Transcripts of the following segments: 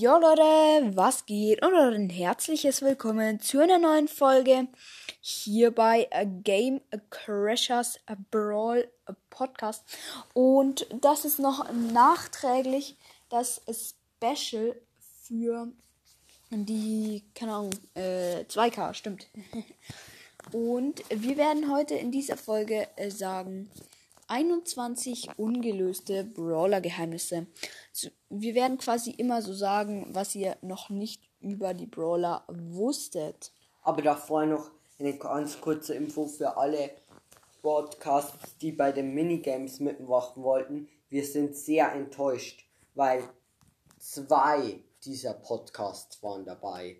Jo Leute, was geht? Und ein herzliches Willkommen zu einer neuen Folge hier bei Game Crashers Brawl Podcast. Und das ist noch nachträglich das Special für die, keine Ahnung, äh, 2K, stimmt. Und wir werden heute in dieser Folge äh, sagen, 21 ungelöste Brawler-Geheimnisse. Wir werden quasi immer so sagen, was ihr noch nicht über die Brawler wusstet. Aber davor noch eine ganz kurze Info für alle Podcasts, die bei den Minigames mitmachen wollten. Wir sind sehr enttäuscht, weil zwei dieser Podcasts waren dabei.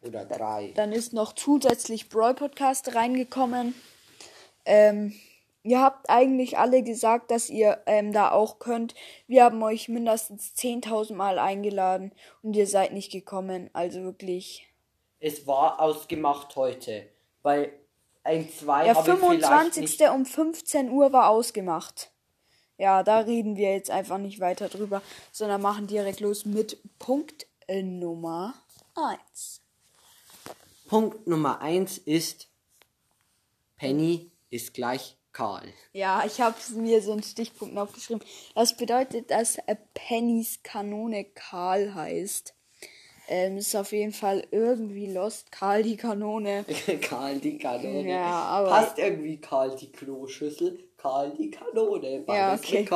Oder drei. Dann ist noch zusätzlich Brawl Podcast reingekommen. Ähm, Ihr habt eigentlich alle gesagt, dass ihr ähm, da auch könnt. Wir haben euch mindestens 10.000 Mal eingeladen und ihr seid nicht gekommen. Also wirklich. Es war ausgemacht heute, weil ein 2 Der 25. um 15 Uhr war ausgemacht. Ja, da reden wir jetzt einfach nicht weiter drüber, sondern machen direkt los mit Punkt äh, Nummer 1. Punkt Nummer 1 ist Penny ist gleich Karl. Ja, ich habe mir so einen Stichpunkt aufgeschrieben. Das bedeutet, dass Pennys Kanone Karl heißt. Ähm, ist auf jeden Fall irgendwie Lost. Karl die Kanone. Karl die Kanone. Ja, aber. Passt irgendwie Karl die Kloschüssel. Karl die Kanone. Ja, okay.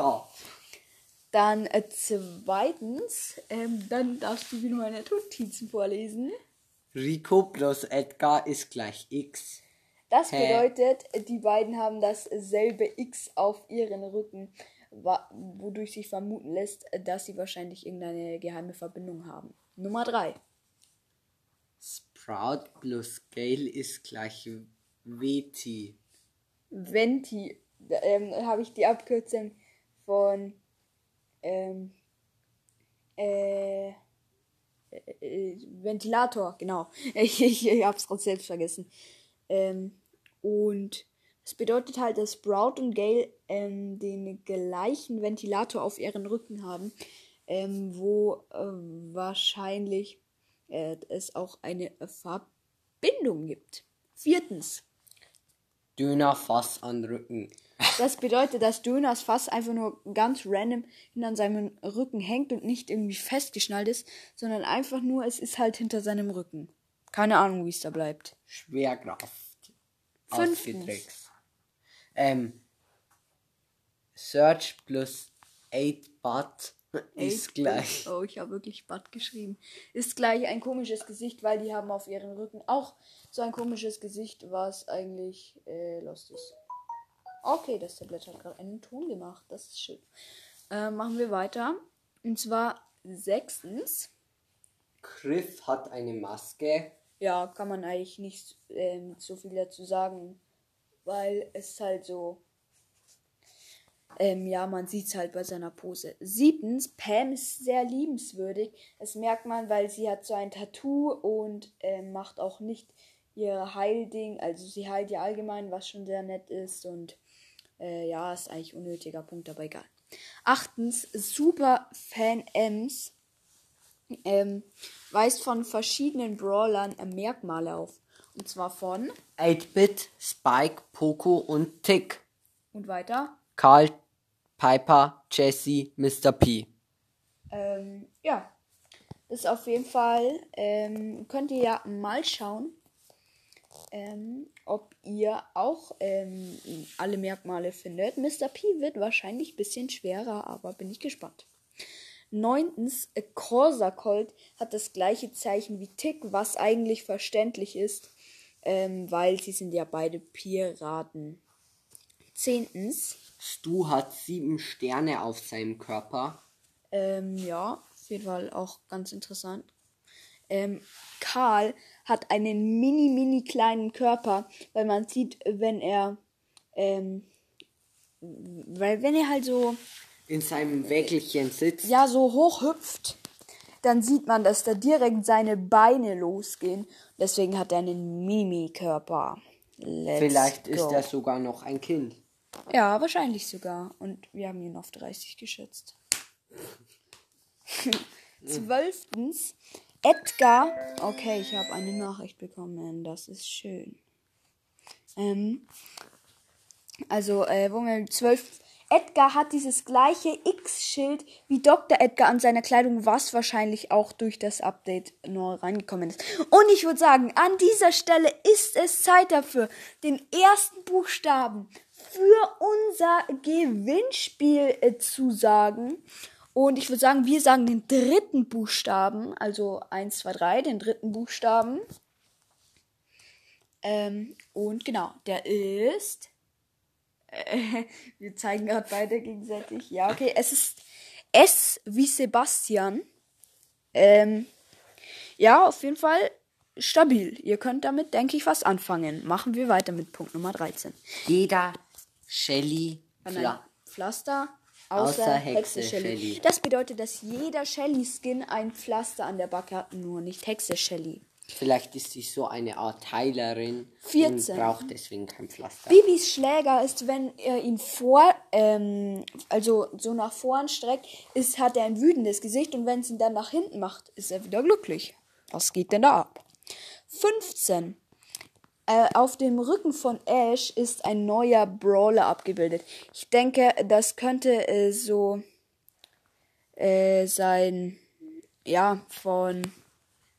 Dann äh, zweitens, ähm, dann darfst du wieder meine Notizen vorlesen. Rico plus Edgar ist gleich X. Das bedeutet, die beiden haben dasselbe X auf ihren Rücken, wodurch sich vermuten lässt, dass sie wahrscheinlich irgendeine geheime Verbindung haben. Nummer 3. Sprout plus Gale ist gleich Veti. Venti. Ähm, habe ich die Abkürzung von ähm, äh, äh, Ventilator, genau. Ich, ich, ich habe es gerade selbst vergessen. Ähm, und das bedeutet halt, dass Sprout und Gale ähm, den gleichen Ventilator auf ihren Rücken haben, ähm, wo äh, wahrscheinlich äh, es auch eine Verbindung gibt. Viertens. Dönerfass an Rücken. Das bedeutet, dass Döners Fass einfach nur ganz random hinter seinem Rücken hängt und nicht irgendwie festgeschnallt ist, sondern einfach nur, es ist halt hinter seinem Rücken. Keine Ahnung, wie es da bleibt. Schwerkraft ausgedrückt. Ähm, Search plus 8 Butt ist gleich. Oh, ich habe wirklich Butt geschrieben. Ist gleich ein komisches Gesicht, weil die haben auf ihren Rücken auch so ein komisches Gesicht, was eigentlich äh, lost ist. Okay, das Tablet hat gerade einen Ton gemacht. Das ist schön. Äh, machen wir weiter. Und zwar sechstens. Griff hat eine Maske ja, kann man eigentlich nicht ähm, so viel dazu sagen, weil es halt so, ähm, ja, man sieht es halt bei seiner Pose. Siebtens, Pam ist sehr liebenswürdig. Das merkt man, weil sie hat so ein Tattoo und ähm, macht auch nicht ihr Heilding. Also sie heilt ja allgemein, was schon sehr nett ist und äh, ja, ist eigentlich unnötiger Punkt, aber egal. Achtens, super Fan Ems ähm, weist von verschiedenen Brawlern äh, Merkmale auf. Und zwar von 8-Bit, Spike, Poco und Tick. Und weiter? Karl, Piper, Jesse, Mr. P. Ähm, ja. Das ist auf jeden Fall. Ähm, könnt ihr ja mal schauen, ähm, ob ihr auch ähm, alle Merkmale findet. Mr. P wird wahrscheinlich ein bisschen schwerer, aber bin ich gespannt. Neuntens, Corsa Colt hat das gleiche Zeichen wie Tick, was eigentlich verständlich ist, ähm, weil sie sind ja beide Piraten. Zehntens. Stu hat sieben Sterne auf seinem Körper. Ähm, ja, auf jeden Fall auch ganz interessant. Ähm, Karl hat einen mini, mini kleinen Körper, weil man sieht, wenn er, ähm, weil wenn er halt so in seinem Wägelchen sitzt. Ja, so hoch hüpft. Dann sieht man, dass da direkt seine Beine losgehen. Deswegen hat er einen Mimi-Körper. Vielleicht go. ist er sogar noch ein Kind. Ja, wahrscheinlich sogar. Und wir haben ihn auf 30 geschätzt. Zwölftens, Edgar. Okay, ich habe eine Nachricht bekommen. Das ist schön. Ähm, also, äh, wo wir zwölf. Edgar hat dieses gleiche X-Schild wie Dr. Edgar an seiner Kleidung, was wahrscheinlich auch durch das Update neu reingekommen ist. Und ich würde sagen, an dieser Stelle ist es Zeit dafür, den ersten Buchstaben für unser Gewinnspiel äh, zu sagen. Und ich würde sagen, wir sagen den dritten Buchstaben, also 1, 2, 3, den dritten Buchstaben. Ähm, und genau, der ist äh, wir zeigen gerade beide gegenseitig. Ja, okay. Es ist S wie Sebastian. Ähm, ja, auf jeden Fall stabil. Ihr könnt damit, denke ich, was anfangen. Machen wir weiter mit Punkt Nummer 13. Jeder Shelly Pfla Pflaster außer, Außer Hexe, Hexe Shelly. Shelly. Das bedeutet, dass jeder Shelly-Skin ein Pflaster an der Backe hat, nur nicht Hexe Shelly. Vielleicht ist sie so eine Art Heilerin 14. und braucht deswegen kein Pflaster. Bibis Schläger ist, wenn er ihn vor, ähm, also so nach vorn streckt, ist, hat er ein wütendes Gesicht und wenn es ihn dann nach hinten macht, ist er wieder glücklich. Was geht denn da ab? 15. Äh, auf dem Rücken von Ash ist ein neuer Brawler abgebildet. Ich denke, das könnte äh, so äh, sein, ja, von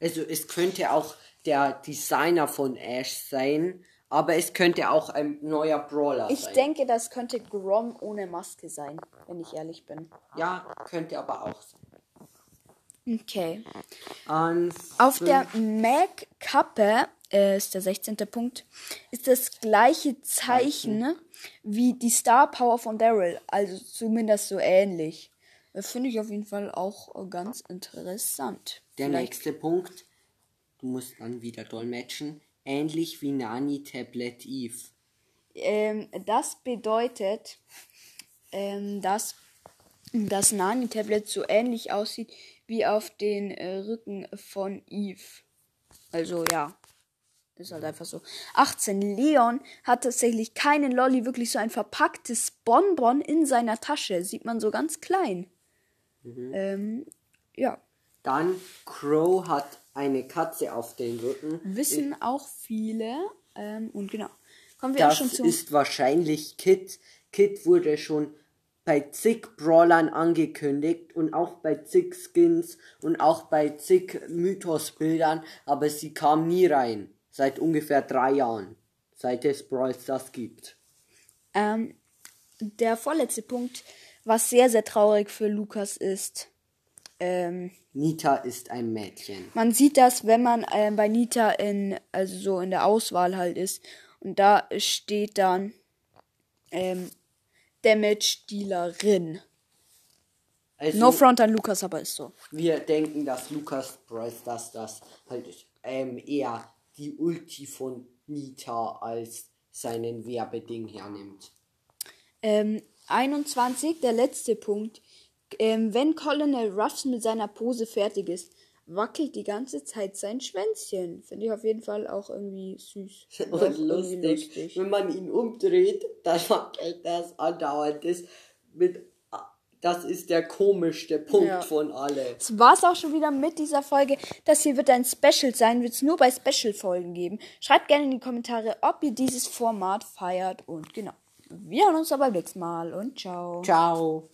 Also es könnte auch der Designer von Ash sein, aber es könnte auch ein neuer Brawler Ich sein. denke, das könnte Grom ohne Maske sein, wenn ich ehrlich bin. Ja, könnte aber auch sein. Okay. An Auf der Mac-Kappe äh, ist der 16. Punkt, ist das gleiche Zeichen wie die Star Power von Daryl. Also zumindest so ähnlich. Äh, Finde ich auf jeden Fall auch äh, ganz interessant. Der Vielleicht- nächste Punkt, du musst dann wieder dolmetschen, ähnlich wie Nani Tablet Eve. Ähm, das bedeutet, ähm, dass das Nani-Tablet so ähnlich aussieht wie auf den äh, Rücken von Eve. Also ja, ist halt einfach so. 18. Leon hat tatsächlich keinen Lolly, wirklich so ein verpacktes Bonbon in seiner Tasche. Sieht man so ganz klein. Ähm, ja, Dann Crow hat eine Katze auf den Rücken. wissen auch viele. Ähm, und genau. Kommen wir auch Das schon zum ist wahrscheinlich Kit. Kit wurde schon bei zig Brawlern angekündigt und auch bei zig Skins und auch bei zig Mythos-Bildern, aber sie kam nie rein. Seit ungefähr drei Jahren. Seit es Brawl Stars gibt. Ähm, der vorletzte Punkt, was sehr, sehr traurig für Lukas ist. Ähm, Nita ist ein Mädchen. man sieht das, wenn man ähm, bei Nita in, also so in der Auswahl halt ist. Und da steht dann ähm, Damage-Dealerin. Also, No front an Lukas, aber ist so. wir denken, dass Lukas Brawl Stars das halt ähm, eher die Ulti von Nita als seinen Werbeding hernimmt. Ähm, 21, der letzte Punkt. Ähm, wenn Colonel Ruffs mit seiner Pose fertig ist, wackelt die ganze Zeit sein Schwänzchen. Finde ich auf jeden Fall auch irgendwie süß. Und irgendwie lustig. Wenn man ihn umdreht, dann wackelt das andauernd. Das, mit, das ist der komischste Punkt Ja. von alle. Das war's auch schon wieder mit dieser Folge. Das hier wird ein Special sein, wird es nur bei Special-Folgen geben. Schreibt gerne in die Kommentare, ob ihr dieses Format feiert. Und genau. Wir hören uns aber beim nächsten Mal und ciao. Ciao.